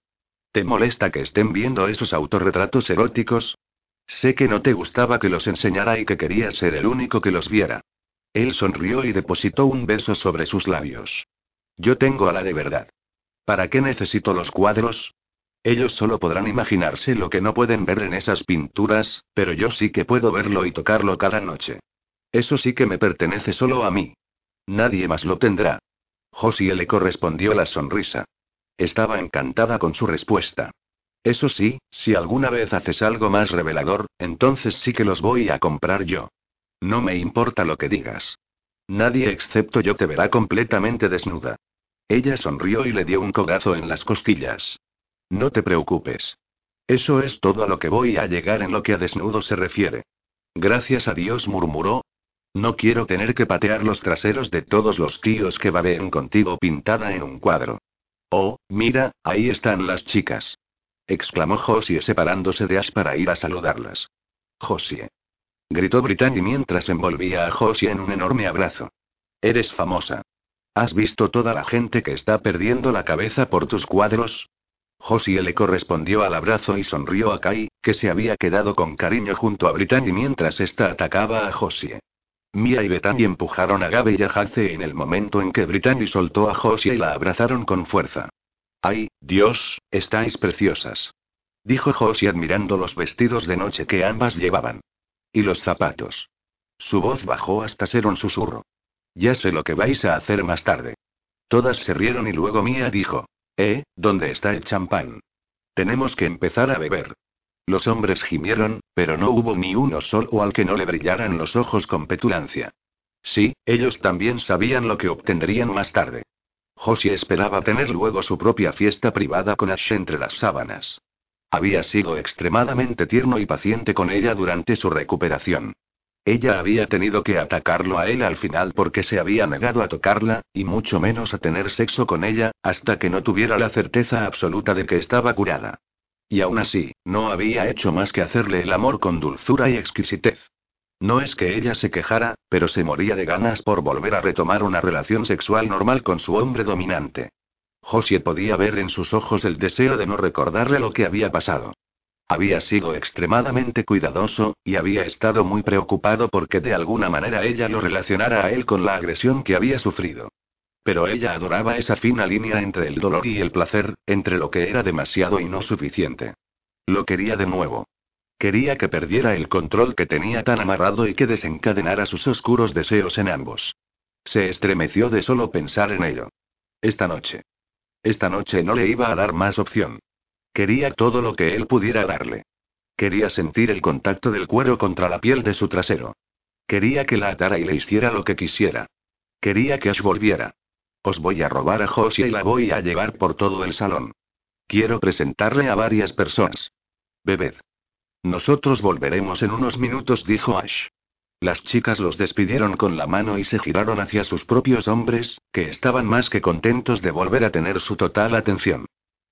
¿Te molesta que estén viendo esos autorretratos eróticos? Sé que no te gustaba que los enseñara y que querías ser el único que los viera. Él sonrió y depositó un beso sobre sus labios. Yo tengo a la de verdad. ¿Para qué necesito los cuadros? Ellos solo podrán imaginarse lo que no pueden ver en esas pinturas, pero yo sí que puedo verlo y tocarlo cada noche. Eso sí que me pertenece solo a mí. Nadie más lo tendrá. Josie le correspondió la sonrisa. Estaba encantada con su respuesta. Eso sí, si alguna vez haces algo más revelador, entonces sí que los voy a comprar yo. No me importa lo que digas. Nadie excepto yo te verá completamente desnuda. Ella sonrió y le dio un codazo en las costillas. No te preocupes. Eso es todo a lo que voy a llegar en lo que a desnudo se refiere. Gracias a Dios murmuró, no quiero tener que patear los traseros de todos los tíos que babeen contigo pintada en un cuadro. Oh, mira, ahí están las chicas. exclamó Josie separándose de Ash para ir a saludarlas. Josie. Gritó Brittany mientras envolvía a Josie en un enorme abrazo. Eres famosa. ¿Has visto toda la gente que está perdiendo la cabeza por tus cuadros? Josie le correspondió al abrazo y sonrió a Kai, que se había quedado con cariño junto a Brittany mientras ésta atacaba a Josie. Mia y Bethany empujaron a Gabe y a Hace en el momento en que Brittany soltó a Josie y la abrazaron con fuerza. ¡Ay, Dios, estáis preciosas! Dijo Josie admirando los vestidos de noche que ambas llevaban. Y los zapatos. Su voz bajó hasta ser un susurro. Ya sé lo que vais a hacer más tarde. Todas se rieron y luego Mia dijo. ¿Eh? ¿Dónde está el champán? Tenemos que empezar a beber. Los hombres gimieron, pero no hubo ni uno solo al que no le brillaran los ojos con petulancia. Sí, ellos también sabían lo que obtendrían más tarde. Josie esperaba tener luego su propia fiesta privada con Ash entre las sábanas. Había sido extremadamente tierno y paciente con ella durante su recuperación. Ella había tenido que atacarlo a él al final porque se había negado a tocarla, y mucho menos a tener sexo con ella, hasta que no tuviera la certeza absoluta de que estaba curada. Y aún así, no había hecho más que hacerle el amor con dulzura y exquisitez. No es que ella se quejara, pero se moría de ganas por volver a retomar una relación sexual normal con su hombre dominante. Josie podía ver en sus ojos el deseo de no recordarle lo que había pasado. Había sido extremadamente cuidadoso, y había estado muy preocupado porque de alguna manera ella lo relacionara a él con la agresión que había sufrido. Pero ella adoraba esa fina línea entre el dolor y el placer, entre lo que era demasiado y no suficiente. Lo quería de nuevo. Quería que perdiera el control que tenía tan amarrado y que desencadenara sus oscuros deseos en ambos. Se estremeció de solo pensar en ello. Esta noche. Esta noche no le iba a dar más opción. Quería todo lo que él pudiera darle. Quería sentir el contacto del cuero contra la piel de su trasero. Quería que la atara y le hiciera lo que quisiera. Quería que Ash volviera. Os voy a robar a Josie y la voy a llevar por todo el salón. Quiero presentarle a varias personas. Bebed. Nosotros volveremos en unos minutos, dijo Ash. Las chicas los despidieron con la mano y se giraron hacia sus propios hombres, que estaban más que contentos de volver a tener su total atención.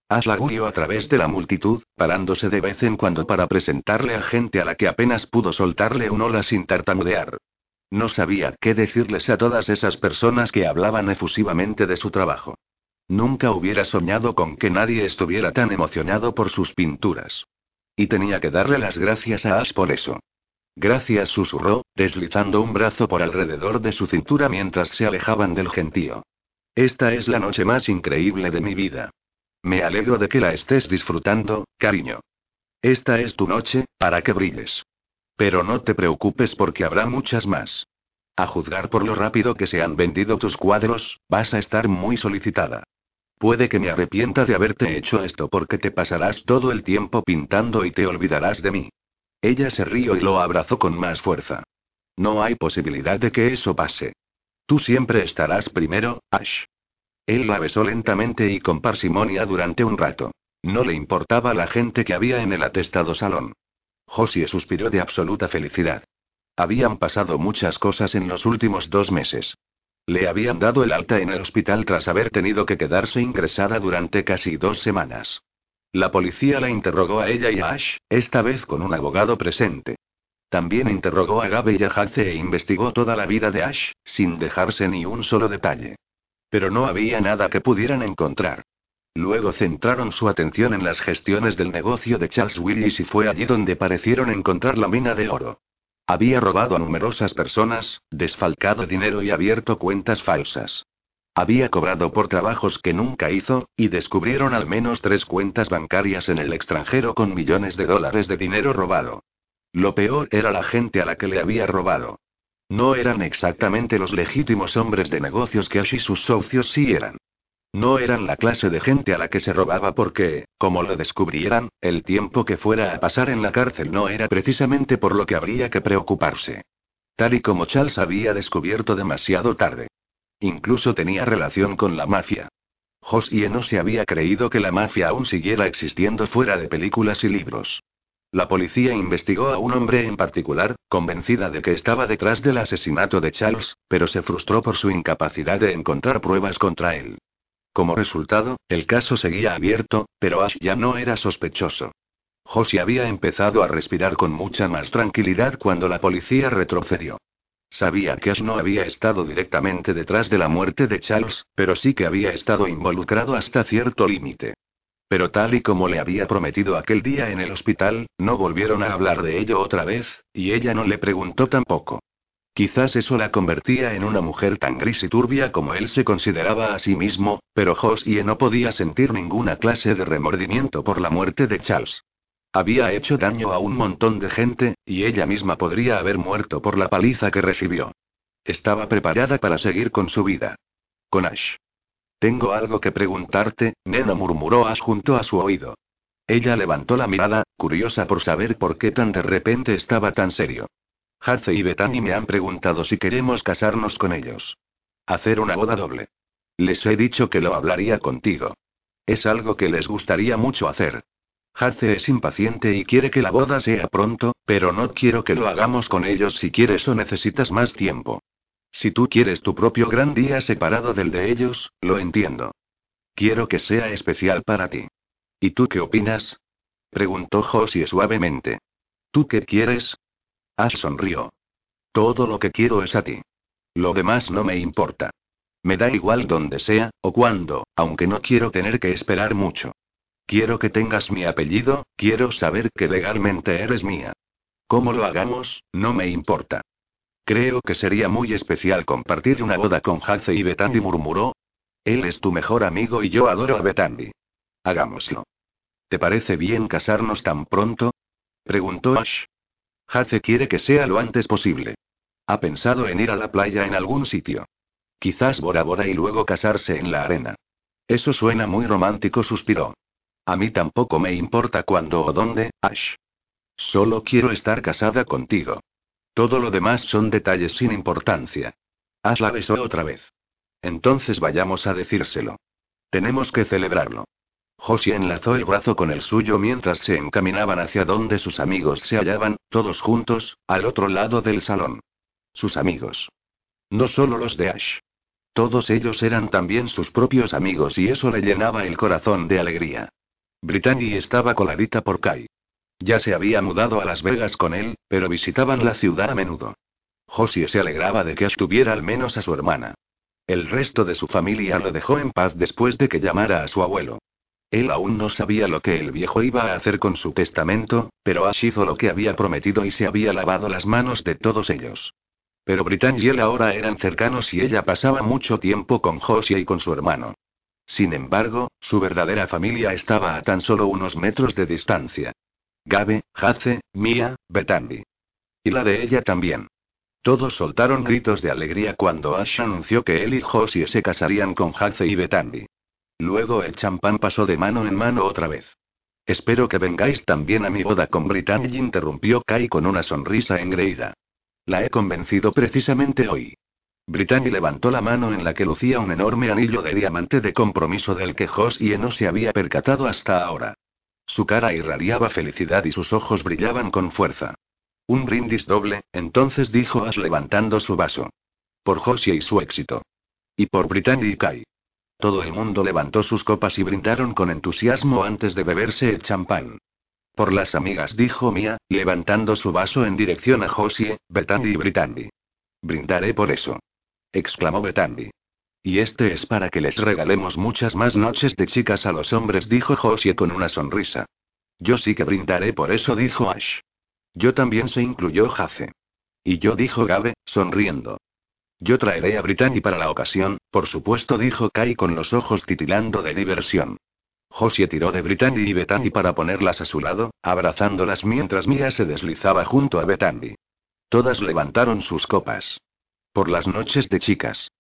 Ash la guió a través de la multitud, parándose de vez en cuando para presentarle a gente a la que apenas pudo soltarle un hola sin tartamudear. No sabía qué decirles a todas esas personas que hablaban efusivamente de su trabajo. Nunca hubiera soñado con que nadie estuviera tan emocionado por sus pinturas. Y tenía que darle las gracias a Ash por eso. Gracias, susurró, deslizando un brazo por alrededor de su cintura mientras se alejaban del gentío. Esta es la noche más increíble de mi vida. Me alegro de que la estés disfrutando, cariño. Esta es tu noche, para que brilles. Pero no te preocupes porque habrá muchas más. A juzgar por lo rápido que se han vendido tus cuadros, vas a estar muy solicitada. Puede que me arrepienta de haberte hecho esto porque te pasarás todo el tiempo pintando y te olvidarás de mí. Ella se rió y lo abrazó con más fuerza. No hay posibilidad de que eso pase. Tú siempre estarás primero, Ash. Él la besó lentamente y con parsimonia durante un rato. No le importaba la gente que había en el atestado salón. Josie suspiró de absoluta felicidad. Habían pasado muchas cosas en los últimos dos meses. Le habían dado el alta en el hospital tras haber tenido que quedarse ingresada durante casi dos semanas. La policía la interrogó a ella y a Ash, esta vez con un abogado presente. También interrogó a Gabe y a Hace e investigó toda la vida de Ash, sin dejarse ni un solo detalle. Pero no había nada que pudieran encontrar. Luego centraron su atención en las gestiones del negocio de Charles Willis y fue allí donde parecieron encontrar la mina de oro. Había robado a numerosas personas, desfalcado dinero y abierto cuentas falsas. Había cobrado por trabajos que nunca hizo, y descubrieron al menos tres cuentas bancarias en el extranjero con millones de dólares de dinero robado. Lo peor era la gente a la que le había robado. No eran exactamente los legítimos hombres de negocios que Ash y sus socios sí eran. No eran la clase de gente a la que se robaba porque, como lo descubrieran, el tiempo que fuera a pasar en la cárcel no era precisamente por lo que habría que preocuparse. Tal y como Charles había descubierto demasiado tarde. Incluso tenía relación con la mafia. Josie no se había creído que la mafia aún siguiera existiendo fuera de películas y libros. La policía investigó a un hombre en particular, convencida de que estaba detrás del asesinato de Charles, pero se frustró por su incapacidad de encontrar pruebas contra él. Como resultado, el caso seguía abierto, pero Ash ya no era sospechoso. Josie había empezado a respirar con mucha más tranquilidad cuando la policía retrocedió. Sabía que Ash no había estado directamente detrás de la muerte de Charles, pero sí que había estado involucrado hasta cierto límite. Pero tal y como le había prometido aquel día en el hospital, no volvieron a hablar de ello otra vez, y ella no le preguntó tampoco. Quizás eso la convertía en una mujer tan gris y turbia como él se consideraba a sí mismo, pero Josie no podía sentir ninguna clase de remordimiento por la muerte de Charles. Había hecho daño a un montón de gente, y ella misma podría haber muerto por la paliza que recibió. Estaba preparada para seguir con su vida. Con Ash. Tengo algo que preguntarte, nena murmuró Ash junto a su oído. Ella levantó la mirada, curiosa por saber por qué tan de repente estaba tan serio. Harce y Bethany me han preguntado si queremos casarnos con ellos. Hacer una boda doble. Les he dicho que lo hablaría contigo. Es algo que les gustaría mucho hacer. Harce es impaciente y quiere que la boda sea pronto, pero no quiero que lo hagamos con ellos si quieres o necesitas más tiempo. Si tú quieres tu propio gran día separado del de ellos, lo entiendo. Quiero que sea especial para ti. ¿Y tú qué opinas? preguntó Josie suavemente. ¿Tú qué quieres? Ash sonrió. Todo lo que quiero es a ti. Lo demás no me importa. Me da igual donde sea, o cuándo, aunque no quiero tener que esperar mucho. Quiero que tengas mi apellido, quiero saber que legalmente eres mía. ¿Cómo lo hagamos? No me importa. Creo que sería muy especial compartir una boda con Haze y Betandi murmuró. Él es tu mejor amigo y yo adoro a Betandi. Hagámoslo. ¿Te parece bien casarnos tan pronto? preguntó Ash. Haze quiere que sea lo antes posible. Ha pensado en ir a la playa en algún sitio. Quizás Bora Bora y luego casarse en la arena. Eso suena muy romántico, suspiró. A mí tampoco me importa cuándo o dónde, Ash. Solo quiero estar casada contigo. Todo lo demás son detalles sin importancia. Ash la besó otra vez. Entonces vayamos a decírselo. Tenemos que celebrarlo. Josie enlazó el brazo con el suyo mientras se encaminaban hacia donde sus amigos se hallaban, todos juntos, al otro lado del salón. Sus amigos. No solo los de Ash. Todos ellos eran también sus propios amigos y eso le llenaba el corazón de alegría. Brittany estaba coladita por Kai. Ya se había mudado a Las Vegas con él, pero visitaban la ciudad a menudo. Josie se alegraba de que estuviera al menos a su hermana. El resto de su familia lo dejó en paz después de que llamara a su abuelo. Él aún no sabía lo que el viejo iba a hacer con su testamento, pero Ash hizo lo que había prometido y se había lavado las manos de todos ellos. Pero Britannia y él ahora eran cercanos y ella pasaba mucho tiempo con Josie y con su hermano. Sin embargo, su verdadera familia estaba a tan solo unos metros de distancia. Gabe, Hace, Mia, Betandi. Y la de ella también. Todos soltaron gritos de alegría cuando Ash anunció que él y Josie se casarían con Haze y Betandi. Luego el champán pasó de mano en mano otra vez. Espero que vengáis también a mi boda con Britannia, interrumpió Kai con una sonrisa engreída. La he convencido precisamente hoy. Britannia levantó la mano en la que lucía un enorme anillo de diamante de compromiso del que Josie no se había percatado hasta ahora. Su cara irradiaba felicidad y sus ojos brillaban con fuerza. Un brindis doble, entonces dijo Ash levantando su vaso. Por Josie y su éxito. Y por Britannia y Kai. Todo el mundo levantó sus copas y brindaron con entusiasmo antes de beberse el champán. Por las amigas, dijo Mia, levantando su vaso en dirección a Josie, Betandi y Britannia. Brindaré por eso. exclamó Betandi. Y este es para que les regalemos muchas más noches de chicas a los hombres, dijo Josie con una sonrisa. Yo sí que brindaré por eso, dijo Ash. Yo también se incluyó Jace. Y yo dijo Gabe, sonriendo. Yo traeré a Brittany para la ocasión, por supuesto, dijo Kai con los ojos titilando de diversión. Josie tiró de Brittany y Betany para ponerlas a su lado, abrazándolas mientras Mia se deslizaba junto a Betany. Todas levantaron sus copas. Por las noches de chicas.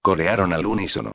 Corearon al unísono.